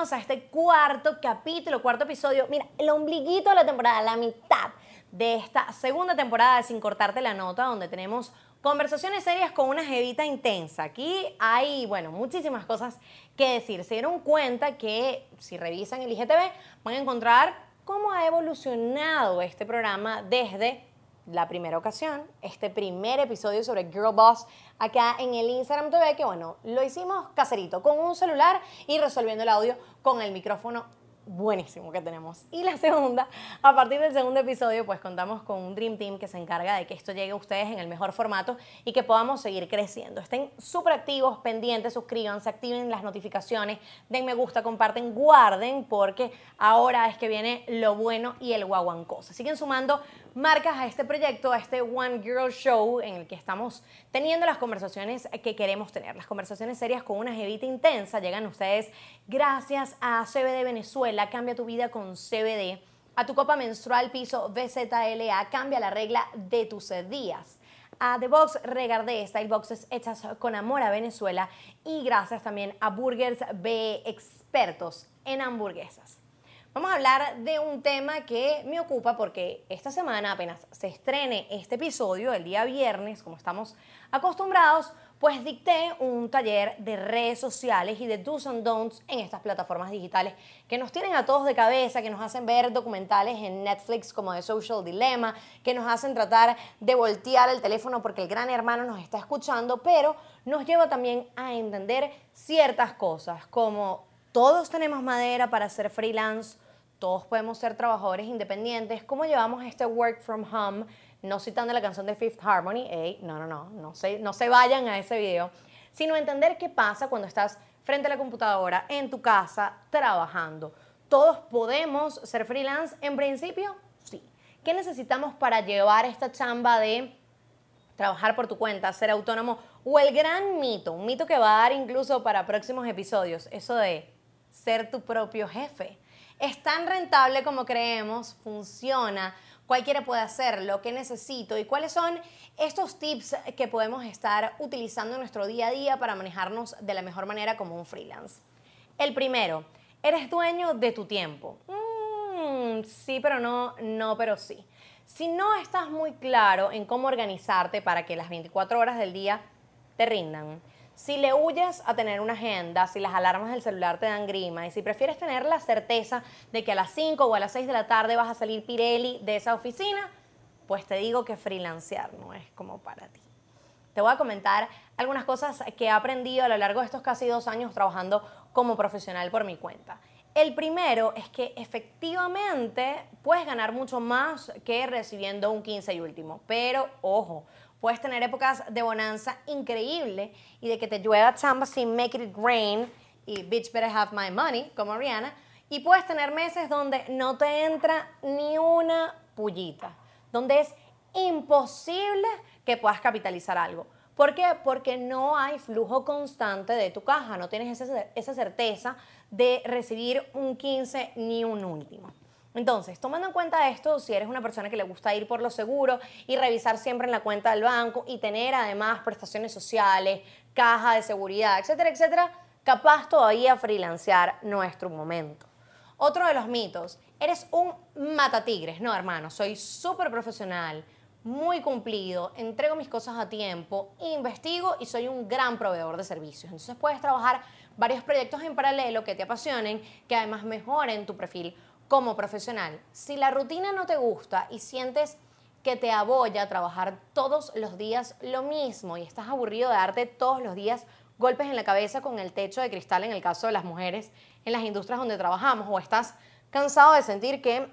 a este cuarto capítulo, cuarto episodio. Mira, el ombliguito de la temporada, la mitad de esta segunda temporada de Sin Cortarte la Nota, donde tenemos conversaciones serias con una jevita intensa. Aquí hay, bueno, muchísimas cosas que decir. Se dieron cuenta que si revisan el IGTV van a encontrar cómo ha evolucionado este programa desde la primera ocasión, este primer episodio sobre Girl Boss acá en el Instagram TV, que bueno, lo hicimos caserito, con un celular y resolviendo el audio con el micrófono buenísimo que tenemos. Y la segunda, a partir del segundo episodio, pues contamos con un Dream Team que se encarga de que esto llegue a ustedes en el mejor formato y que podamos seguir creciendo. Estén súper activos, pendientes, suscríbanse, activen las notificaciones, den me gusta, comparten, guarden, porque ahora es que viene lo bueno y el guaguancos. Siguen sumando marcas a este proyecto, a este One Girl Show en el que estamos teniendo las conversaciones que queremos tener. Las conversaciones serias con una jevita intensa llegan ustedes gracias a CBD Venezuela. Cambia tu vida con CBD. A tu copa menstrual piso BZLA. Cambia la regla de tus días a The Box Regardé, Style Boxes hechas con amor a Venezuela y gracias también a Burgers B, expertos en hamburguesas. Vamos a hablar de un tema que me ocupa porque esta semana apenas se estrene este episodio, el día viernes, como estamos acostumbrados, pues dicté un taller de redes sociales y de do's and don'ts en estas plataformas digitales que nos tienen a todos de cabeza, que nos hacen ver documentales en Netflix como The Social Dilemma, que nos hacen tratar de voltear el teléfono porque el gran hermano nos está escuchando, pero nos lleva también a entender ciertas cosas como todos tenemos madera para ser freelance, todos podemos ser trabajadores independientes. ¿Cómo llevamos este work from home? No citando la canción de Fifth Harmony, no, no, no, no se, no se vayan a ese video, sino entender qué pasa cuando estás frente a la computadora, en tu casa, trabajando. ¿Todos podemos ser freelance? En principio, sí. ¿Qué necesitamos para llevar esta chamba de trabajar por tu cuenta, ser autónomo? O el gran mito, un mito que va a dar incluso para próximos episodios, eso de ser tu propio jefe. Es tan rentable como creemos, funciona, cualquiera puede hacer lo que necesito y cuáles son estos tips que podemos estar utilizando en nuestro día a día para manejarnos de la mejor manera como un freelance. El primero, eres dueño de tu tiempo. Mm, sí, pero no, no, pero sí. Si no estás muy claro en cómo organizarte para que las 24 horas del día te rindan, si le huyes a tener una agenda, si las alarmas del celular te dan grima y si prefieres tener la certeza de que a las 5 o a las 6 de la tarde vas a salir Pirelli de esa oficina, pues te digo que freelancear no es como para ti. Te voy a comentar algunas cosas que he aprendido a lo largo de estos casi dos años trabajando como profesional por mi cuenta. El primero es que efectivamente puedes ganar mucho más que recibiendo un 15 y último, pero ojo, Puedes tener épocas de bonanza increíble y de que te llueva chamba sin make it rain y bitch better have my money, como Rihanna. Y puedes tener meses donde no te entra ni una pullita, donde es imposible que puedas capitalizar algo. ¿Por qué? Porque no hay flujo constante de tu caja, no tienes esa, certeza de recibir un 15 ni un último. Entonces, tomando en cuenta esto, si eres una persona que le gusta ir por lo seguro y revisar siempre en la cuenta del banco y tener además prestaciones sociales, caja de seguridad, etcétera, etcétera, capaz todavía freelancear nuestro momento. Otro de los mitos, eres un matatigres. No, hermano, soy súper profesional, muy cumplido, entrego mis cosas a tiempo, investigo y soy un gran proveedor de servicios. Entonces puedes trabajar varios proyectos en paralelo que te apasionen, que además mejoren tu perfil como profesional. Si la rutina no te gusta y sientes que te aboya trabajar todos los días lo mismo y estás aburrido de darte todos los días golpes en la cabeza con el techo de cristal en el caso de las mujeres en las industrias donde trabajamos o estás cansado de sentir que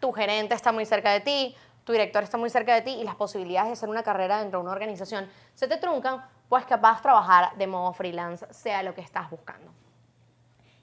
tu gerente está muy cerca de ti, tu director está muy cerca de ti y las posibilidades de hacer una carrera dentro de una organización se te truncan, pues capaz trabajar de modo freelance sea lo que estás buscando.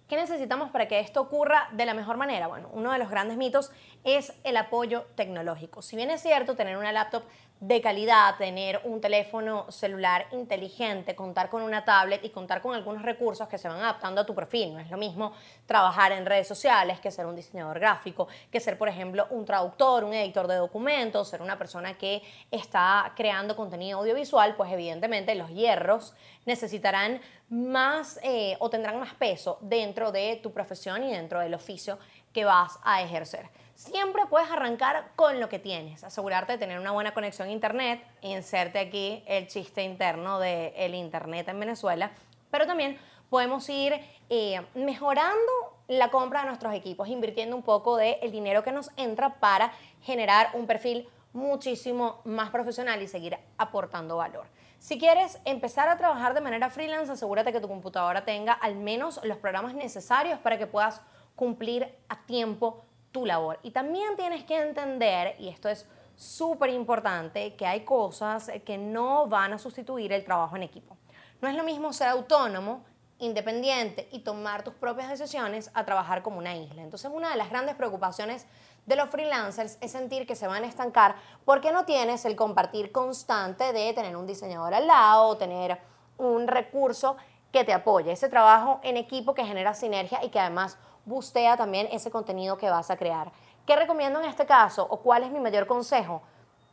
¿Qué necesitamos para que esto ocurra de la mejor manera? Bueno, uno de los grandes mitos es el apoyo tecnológico. Si bien es cierto, tener una laptop de calidad, tener un teléfono celular inteligente, contar con una tablet y contar con algunos recursos que se van adaptando a tu perfil. No es lo mismo trabajar en redes sociales que ser un diseñador gráfico, que ser, por ejemplo, un traductor, un editor de documentos, ser una persona que está creando contenido audiovisual, pues evidentemente los hierros necesitarán más eh, o tendrán más peso dentro de tu profesión y dentro del oficio que vas a ejercer. Siempre puedes arrancar con lo que tienes, asegurarte de tener una buena conexión a internet, inserte aquí el chiste interno del internet en Venezuela, pero también podemos ir eh, mejorando la compra de nuestros equipos, invirtiendo un poco del el dinero que nos entra para generar un perfil muchísimo más profesional y seguir aportando valor. Si quieres empezar a trabajar de manera freelance, asegúrate que tu computadora tenga al menos los programas necesarios para que puedas cumplir a tiempo tu labor. Y también tienes que entender, y esto es súper importante, que hay cosas que no van a sustituir el trabajo en equipo. No es lo mismo ser autónomo, independiente y tomar tus propias decisiones a trabajar como una isla. Entonces, una de las grandes preocupaciones de los freelancers es sentir que se van a estancar porque no tienes el compartir constante de tener un diseñador al lado o tener un recurso que te apoye, ese trabajo en equipo que genera sinergia y que además bustea también ese contenido que vas a crear. ¿Qué recomiendo en este caso o cuál es mi mayor consejo?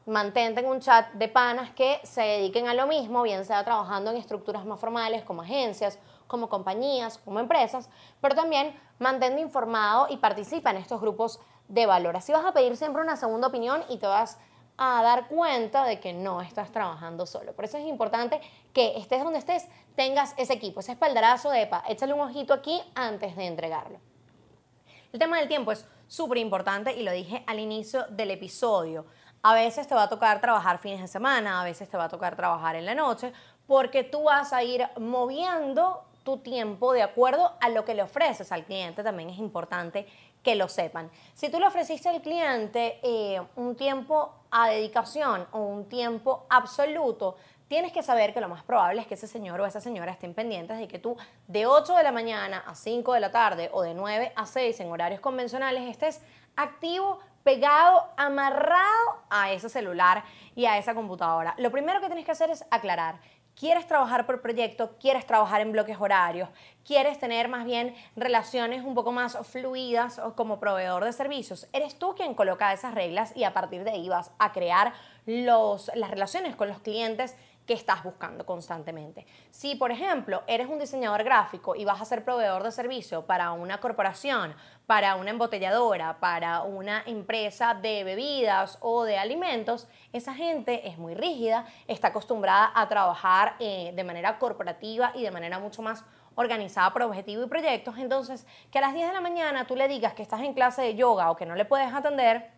Mantente en un chat de panas que se dediquen a lo mismo, bien sea trabajando en estructuras más formales como agencias, como compañías, como empresas, pero también mantente informado y participa en estos grupos de valor. Así vas a pedir siempre una segunda opinión y te vas a dar cuenta de que no estás trabajando solo. Por eso es importante que estés donde estés, tengas ese equipo, ese espaldarazo de EPA, échale un ojito aquí antes de entregarlo. El tema del tiempo es súper importante y lo dije al inicio del episodio. A veces te va a tocar trabajar fines de semana, a veces te va a tocar trabajar en la noche, porque tú vas a ir moviendo tu tiempo de acuerdo a lo que le ofreces al cliente. También es importante que lo sepan. Si tú le ofreciste al cliente eh, un tiempo a dedicación o un tiempo absoluto, tienes que saber que lo más probable es que ese señor o esa señora estén pendientes de que tú de 8 de la mañana a 5 de la tarde o de 9 a 6 en horarios convencionales estés activo, pegado, amarrado a ese celular y a esa computadora. Lo primero que tienes que hacer es aclarar. Quieres trabajar por proyecto, quieres trabajar en bloques horarios, quieres tener más bien relaciones un poco más fluidas como proveedor de servicios, eres tú quien coloca esas reglas y a partir de ahí vas a crear los, las relaciones con los clientes que estás buscando constantemente. Si, por ejemplo, eres un diseñador gráfico y vas a ser proveedor de servicio para una corporación, para una embotelladora, para una empresa de bebidas o de alimentos, esa gente es muy rígida, está acostumbrada a trabajar eh, de manera corporativa y de manera mucho más organizada por objetivo y proyectos. Entonces, que a las 10 de la mañana tú le digas que estás en clase de yoga o que no le puedes atender,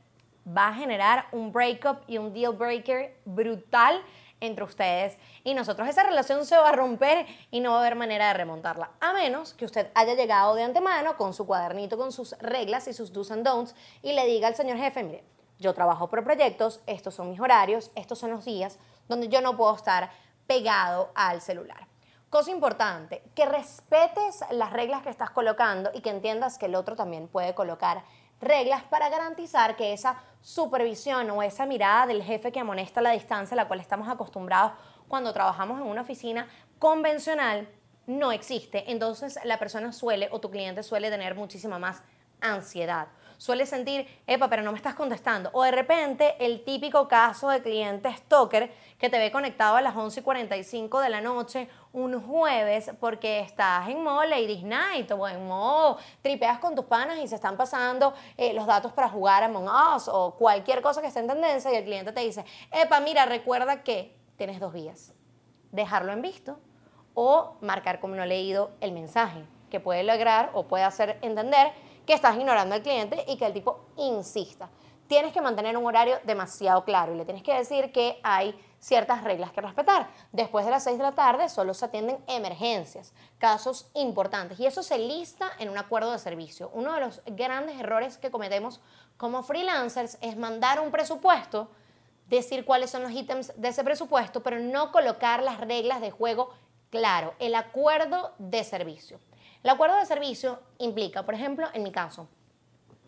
va a generar un breakup y un deal breaker brutal entre ustedes y nosotros. Esa relación se va a romper y no va a haber manera de remontarla, a menos que usted haya llegado de antemano con su cuadernito, con sus reglas y sus do's and don'ts y le diga al señor jefe, mire, yo trabajo por proyectos, estos son mis horarios, estos son los días donde yo no puedo estar pegado al celular. Cosa importante, que respetes las reglas que estás colocando y que entiendas que el otro también puede colocar reglas para garantizar que esa supervisión o esa mirada del jefe que amonesta la distancia a la cual estamos acostumbrados cuando trabajamos en una oficina convencional no existe. Entonces la persona suele o tu cliente suele tener muchísima más ansiedad suele sentir, epa, pero no me estás contestando. O de repente el típico caso de cliente stalker que te ve conectado a las 11 y 45 de la noche un jueves porque estás en modo Ladies Night o en modo tripeas con tus panas y se están pasando eh, los datos para jugar Among Us o cualquier cosa que esté en tendencia y el cliente te dice, epa, mira, recuerda que tienes dos vías. Dejarlo en visto o marcar como no leído el mensaje, que puede lograr o puede hacer entender que estás ignorando al cliente y que el tipo insista. Tienes que mantener un horario demasiado claro y le tienes que decir que hay ciertas reglas que respetar. Después de las 6 de la tarde solo se atienden emergencias, casos importantes y eso se lista en un acuerdo de servicio. Uno de los grandes errores que cometemos como freelancers es mandar un presupuesto, decir cuáles son los ítems de ese presupuesto, pero no colocar las reglas de juego claro, el acuerdo de servicio. El acuerdo de servicio implica, por ejemplo, en mi caso,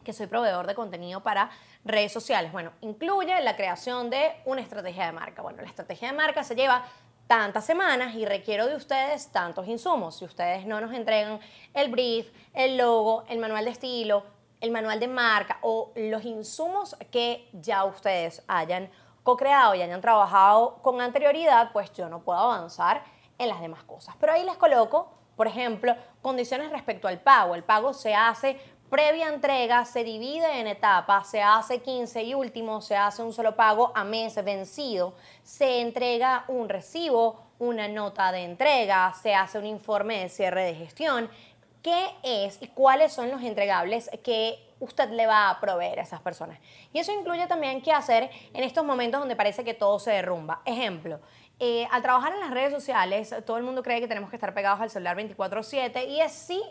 que soy proveedor de contenido para redes sociales. Bueno, incluye la creación de una estrategia de marca. Bueno, la estrategia de marca se lleva tantas semanas y requiero de ustedes tantos insumos. Si ustedes no nos entregan el brief, el logo, el manual de estilo, el manual de marca o los insumos que ya ustedes hayan co-creado y hayan trabajado con anterioridad, pues yo no puedo avanzar en las demás cosas. Pero ahí les coloco, por ejemplo, condiciones respecto al pago. El pago se hace previa entrega, se divide en etapas, se hace 15 y último, se hace un solo pago a mes vencido, se entrega un recibo, una nota de entrega, se hace un informe de cierre de gestión. ¿Qué es y cuáles son los entregables que usted le va a proveer a esas personas? Y eso incluye también qué hacer en estos momentos donde parece que todo se derrumba. Ejemplo, eh, al trabajar en las redes sociales, todo el mundo cree que tenemos que estar pegados al celular 24/7 y es sí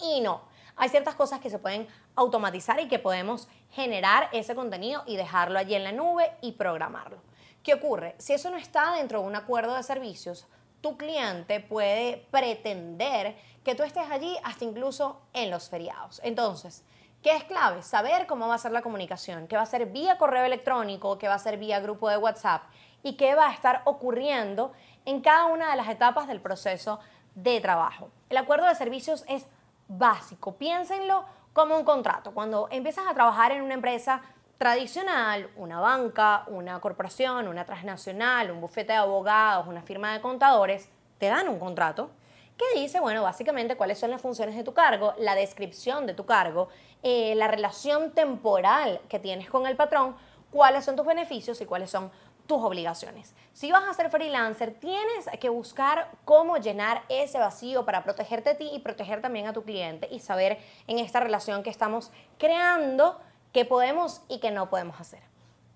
y no. Hay ciertas cosas que se pueden automatizar y que podemos generar ese contenido y dejarlo allí en la nube y programarlo. ¿Qué ocurre? Si eso no está dentro de un acuerdo de servicios, tu cliente puede pretender que tú estés allí hasta incluso en los feriados. Entonces, ¿qué es clave? Saber cómo va a ser la comunicación, que va a ser vía correo electrónico, que va a ser vía grupo de WhatsApp y qué va a estar ocurriendo en cada una de las etapas del proceso de trabajo. El acuerdo de servicios es básico, piénsenlo como un contrato. Cuando empiezas a trabajar en una empresa tradicional, una banca, una corporación, una transnacional, un bufete de abogados, una firma de contadores, te dan un contrato que dice, bueno, básicamente cuáles son las funciones de tu cargo, la descripción de tu cargo, eh, la relación temporal que tienes con el patrón, cuáles son tus beneficios y cuáles son tus obligaciones. Si vas a ser freelancer, tienes que buscar cómo llenar ese vacío para protegerte a ti y proteger también a tu cliente y saber en esta relación que estamos creando qué podemos y qué no podemos hacer.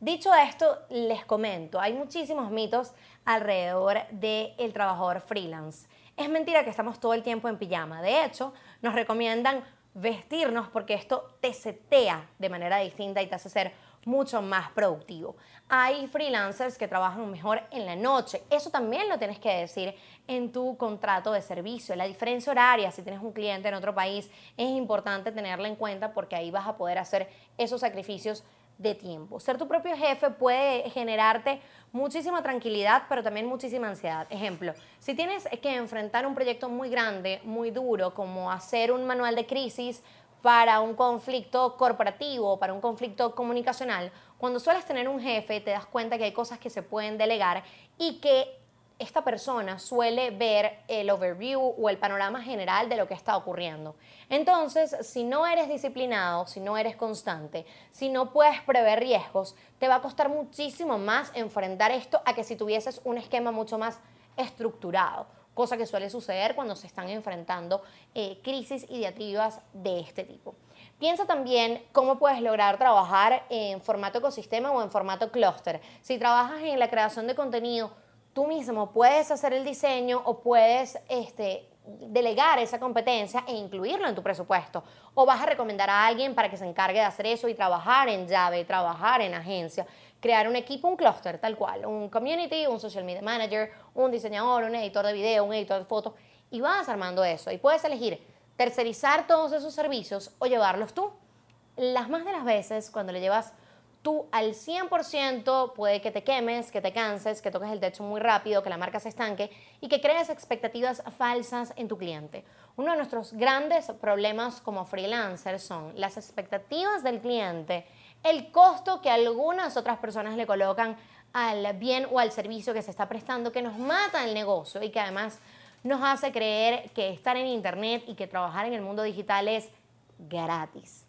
Dicho esto, les comento, hay muchísimos mitos alrededor del trabajador freelance. Es mentira que estamos todo el tiempo en pijama. De hecho, nos recomiendan vestirnos porque esto te setea de manera distinta y te hace ser mucho más productivo. Hay freelancers que trabajan mejor en la noche. Eso también lo tienes que decir en tu contrato de servicio. La diferencia horaria, si tienes un cliente en otro país, es importante tenerla en cuenta porque ahí vas a poder hacer esos sacrificios de tiempo. Ser tu propio jefe puede generarte muchísima tranquilidad, pero también muchísima ansiedad. Ejemplo, si tienes que enfrentar un proyecto muy grande, muy duro, como hacer un manual de crisis para un conflicto corporativo, para un conflicto comunicacional, cuando sueles tener un jefe te das cuenta que hay cosas que se pueden delegar y que esta persona suele ver el overview o el panorama general de lo que está ocurriendo. Entonces, si no eres disciplinado, si no eres constante, si no puedes prever riesgos, te va a costar muchísimo más enfrentar esto a que si tuvieses un esquema mucho más estructurado cosa que suele suceder cuando se están enfrentando eh, crisis ideativas de este tipo. Piensa también cómo puedes lograr trabajar en formato ecosistema o en formato clúster. Si trabajas en la creación de contenido, tú mismo puedes hacer el diseño o puedes este, delegar esa competencia e incluirlo en tu presupuesto. O vas a recomendar a alguien para que se encargue de hacer eso y trabajar en llave, trabajar en agencia crear un equipo, un clúster tal cual, un community, un social media manager, un diseñador, un editor de video, un editor de fotos, y vas armando eso. Y puedes elegir tercerizar todos esos servicios o llevarlos tú. Las más de las veces, cuando le llevas tú al 100%, puede que te quemes, que te canses, que toques el techo muy rápido, que la marca se estanque y que crees expectativas falsas en tu cliente. Uno de nuestros grandes problemas como freelancers son las expectativas del cliente el costo que algunas otras personas le colocan al bien o al servicio que se está prestando, que nos mata el negocio y que además nos hace creer que estar en Internet y que trabajar en el mundo digital es gratis.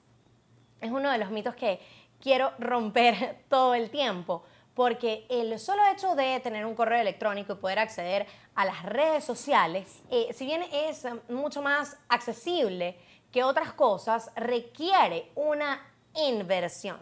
Es uno de los mitos que quiero romper todo el tiempo, porque el solo hecho de tener un correo electrónico y poder acceder a las redes sociales, eh, si bien es mucho más accesible que otras cosas, requiere una inversión.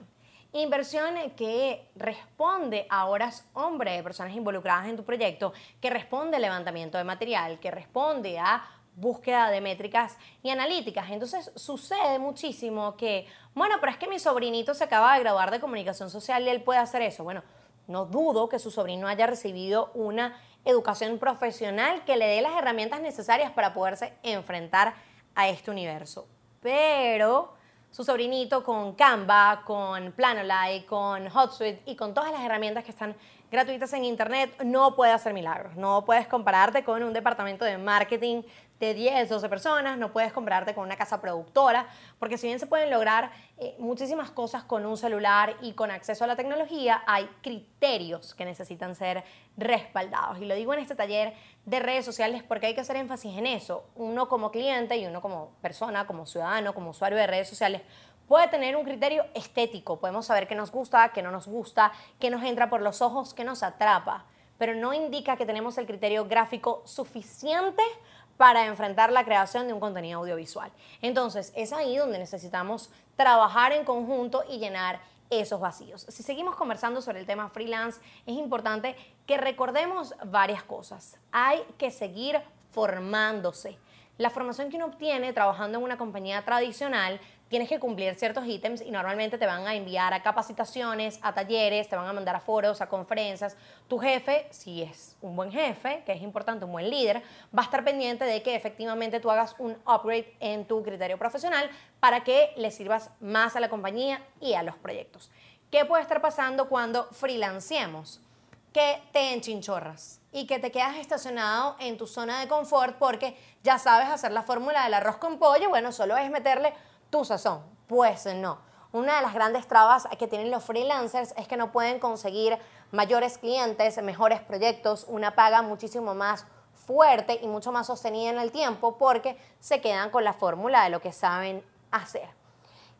Inversión que responde a horas hombre de personas involucradas en tu proyecto, que responde a levantamiento de material, que responde a búsqueda de métricas y analíticas. Entonces sucede muchísimo que, bueno, pero es que mi sobrinito se acaba de graduar de comunicación social y él puede hacer eso. Bueno, no dudo que su sobrino haya recibido una educación profesional que le dé las herramientas necesarias para poderse enfrentar a este universo. Pero su sobrinito con Canva, con Planolite, con HotSuite y con todas las herramientas que están gratuitas en Internet, no puede hacer milagros. No puedes compararte con un departamento de marketing de 10, 12 personas, no puedes compararte con una casa productora, porque si bien se pueden lograr eh, muchísimas cosas con un celular y con acceso a la tecnología, hay criterios que necesitan ser respaldados. Y lo digo en este taller de redes sociales porque hay que hacer énfasis en eso. Uno como cliente y uno como persona, como ciudadano, como usuario de redes sociales, puede tener un criterio estético. Podemos saber qué nos gusta, qué no nos gusta, qué nos entra por los ojos, qué nos atrapa. Pero no indica que tenemos el criterio gráfico suficiente para enfrentar la creación de un contenido audiovisual. Entonces, es ahí donde necesitamos trabajar en conjunto y llenar esos vacíos. Si seguimos conversando sobre el tema freelance, es importante que recordemos varias cosas. Hay que seguir formándose. La formación que uno obtiene trabajando en una compañía tradicional tienes que cumplir ciertos ítems y normalmente te van a enviar a capacitaciones, a talleres, te van a mandar a foros, a conferencias. Tu jefe, si es un buen jefe, que es importante, un buen líder, va a estar pendiente de que efectivamente tú hagas un upgrade en tu criterio profesional para que le sirvas más a la compañía y a los proyectos. ¿Qué puede estar pasando cuando freelancemos? Que te enchinchorras y que te quedas estacionado en tu zona de confort porque ya sabes hacer la fórmula del arroz con pollo, bueno, solo es meterle tu sazón. Pues no. Una de las grandes trabas que tienen los freelancers es que no pueden conseguir mayores clientes, mejores proyectos, una paga muchísimo más fuerte y mucho más sostenida en el tiempo porque se quedan con la fórmula de lo que saben hacer.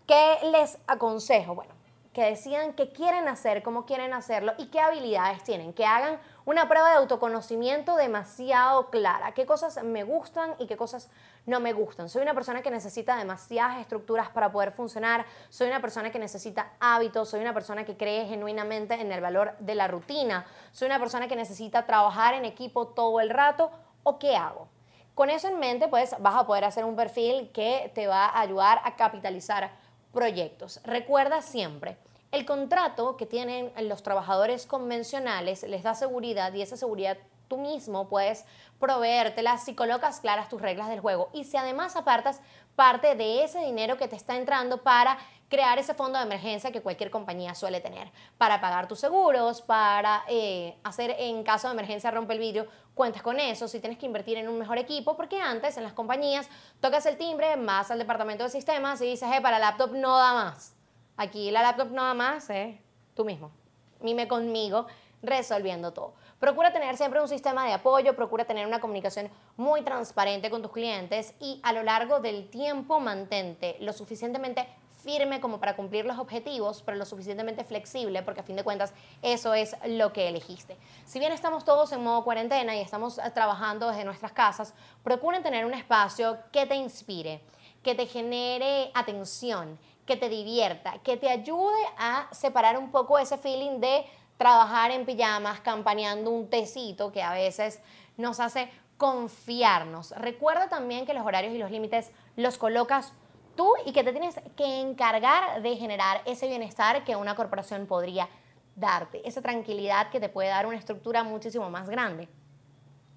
¿Qué les aconsejo? Bueno, que decidan qué quieren hacer, cómo quieren hacerlo y qué habilidades tienen, que hagan una prueba de autoconocimiento demasiado clara. ¿Qué cosas me gustan y qué cosas no me gustan? Soy una persona que necesita demasiadas estructuras para poder funcionar. Soy una persona que necesita hábitos. Soy una persona que cree genuinamente en el valor de la rutina. Soy una persona que necesita trabajar en equipo todo el rato. ¿O qué hago? Con eso en mente, pues vas a poder hacer un perfil que te va a ayudar a capitalizar proyectos. Recuerda siempre, el contrato que tienen los trabajadores convencionales les da seguridad y esa seguridad tú mismo puedes proveértela si colocas claras tus reglas del juego. Y si además apartas parte de ese dinero que te está entrando para crear ese fondo de emergencia que cualquier compañía suele tener, para pagar tus seguros, para eh, hacer en caso de emergencia rompe el vidrio, cuentas con eso, si tienes que invertir en un mejor equipo, porque antes en las compañías tocas el timbre, vas al departamento de sistemas y dices, eh, para laptop no da más Aquí la laptop nada más es tú mismo. Mime conmigo resolviendo todo. Procura tener siempre un sistema de apoyo, procura tener una comunicación muy transparente con tus clientes y a lo largo del tiempo mantente lo suficientemente firme como para cumplir los objetivos, pero lo suficientemente flexible, porque a fin de cuentas eso es lo que elegiste. Si bien estamos todos en modo cuarentena y estamos trabajando desde nuestras casas, procuren tener un espacio que te inspire, que te genere atención, que te divierta, que te ayude a separar un poco ese feeling de trabajar en pijamas, campaneando un tecito que a veces nos hace confiarnos. Recuerda también que los horarios y los límites los colocas tú y que te tienes que encargar de generar ese bienestar que una corporación podría darte, esa tranquilidad que te puede dar una estructura muchísimo más grande.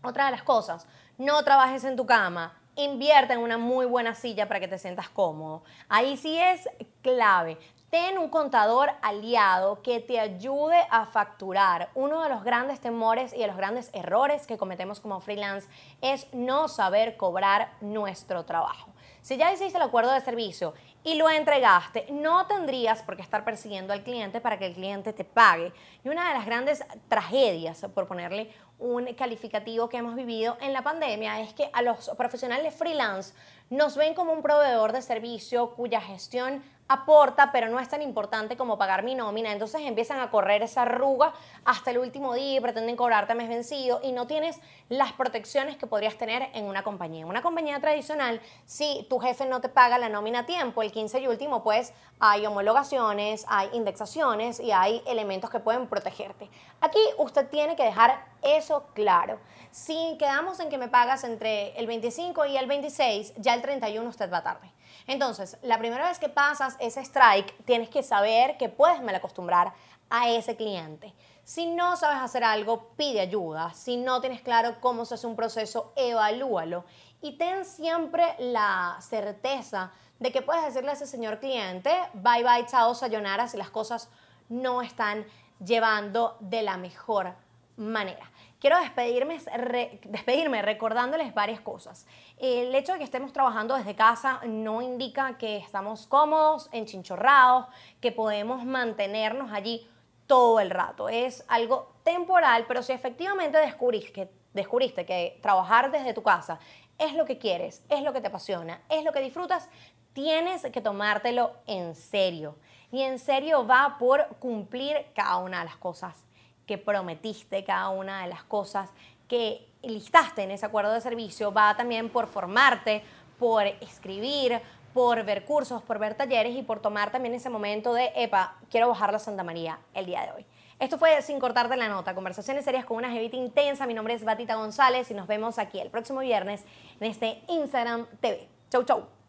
Otra de las cosas, no trabajes en tu cama, invierte en una muy buena silla para que te sientas cómodo. Ahí sí es clave. Ten un contador aliado que te ayude a facturar. Uno de los grandes temores y de los grandes errores que cometemos como freelance es no saber cobrar nuestro trabajo. Si ya hiciste el acuerdo de servicio y lo entregaste, no tendrías por qué estar persiguiendo al cliente para que el cliente te pague. Y una de las grandes tragedias, por ponerle un calificativo que hemos vivido en la pandemia, es que a los profesionales freelance nos ven como un proveedor de servicio cuya gestión aporta, pero no es tan importante como pagar mi nómina. Entonces empiezan a correr esa arruga hasta el último día y pretenden cobrarte mes vencido y no tienes las protecciones que podrías tener en una compañía. En una compañía tradicional, si tu jefe no te paga la nómina a tiempo, el 15 y último, pues hay homologaciones, hay indexaciones y hay elementos que pueden protegerte. Aquí usted tiene que dejar eso claro. Si quedamos en que me pagas entre el 25 y el 26, ya el 31 usted va tarde. Entonces, la primera vez que pasas ese strike, tienes que saber que puedes malacostumbrar a ese cliente. Si no sabes hacer algo, pide ayuda. Si no tienes claro cómo se hace un proceso, evalúalo. y ten siempre la certeza de que puedes decirle a ese señor cliente, bye bye, chao, sayonara, si las cosas no están llevando de la mejor manera. Quiero despedirme, recordándoles varias cosas. El hecho de que estemos trabajando desde casa no indica que estamos cómodos, enchinchorrados, que podemos mantenernos allí todo el rato. Es algo temporal, pero si efectivamente descubriste que, descubriste que trabajar desde tu casa es lo que quieres, es lo que te apasiona, es lo que disfrutas, tienes que tomártelo en serio. Y en serio va por cumplir cada una de las cosas que prometiste, cada una de las cosas que listaste en ese acuerdo de servicio, va también por formarte, por escribir, por ver cursos, por ver talleres y por tomar también ese momento de, epa, quiero bajar la Santa María el día de hoy. Esto fue Sin Cortarte la Nota, conversaciones serias con una jevita intensa. Mi nombre es Batita González y nos vemos aquí el próximo viernes en este Instagram TV. Chau, chau.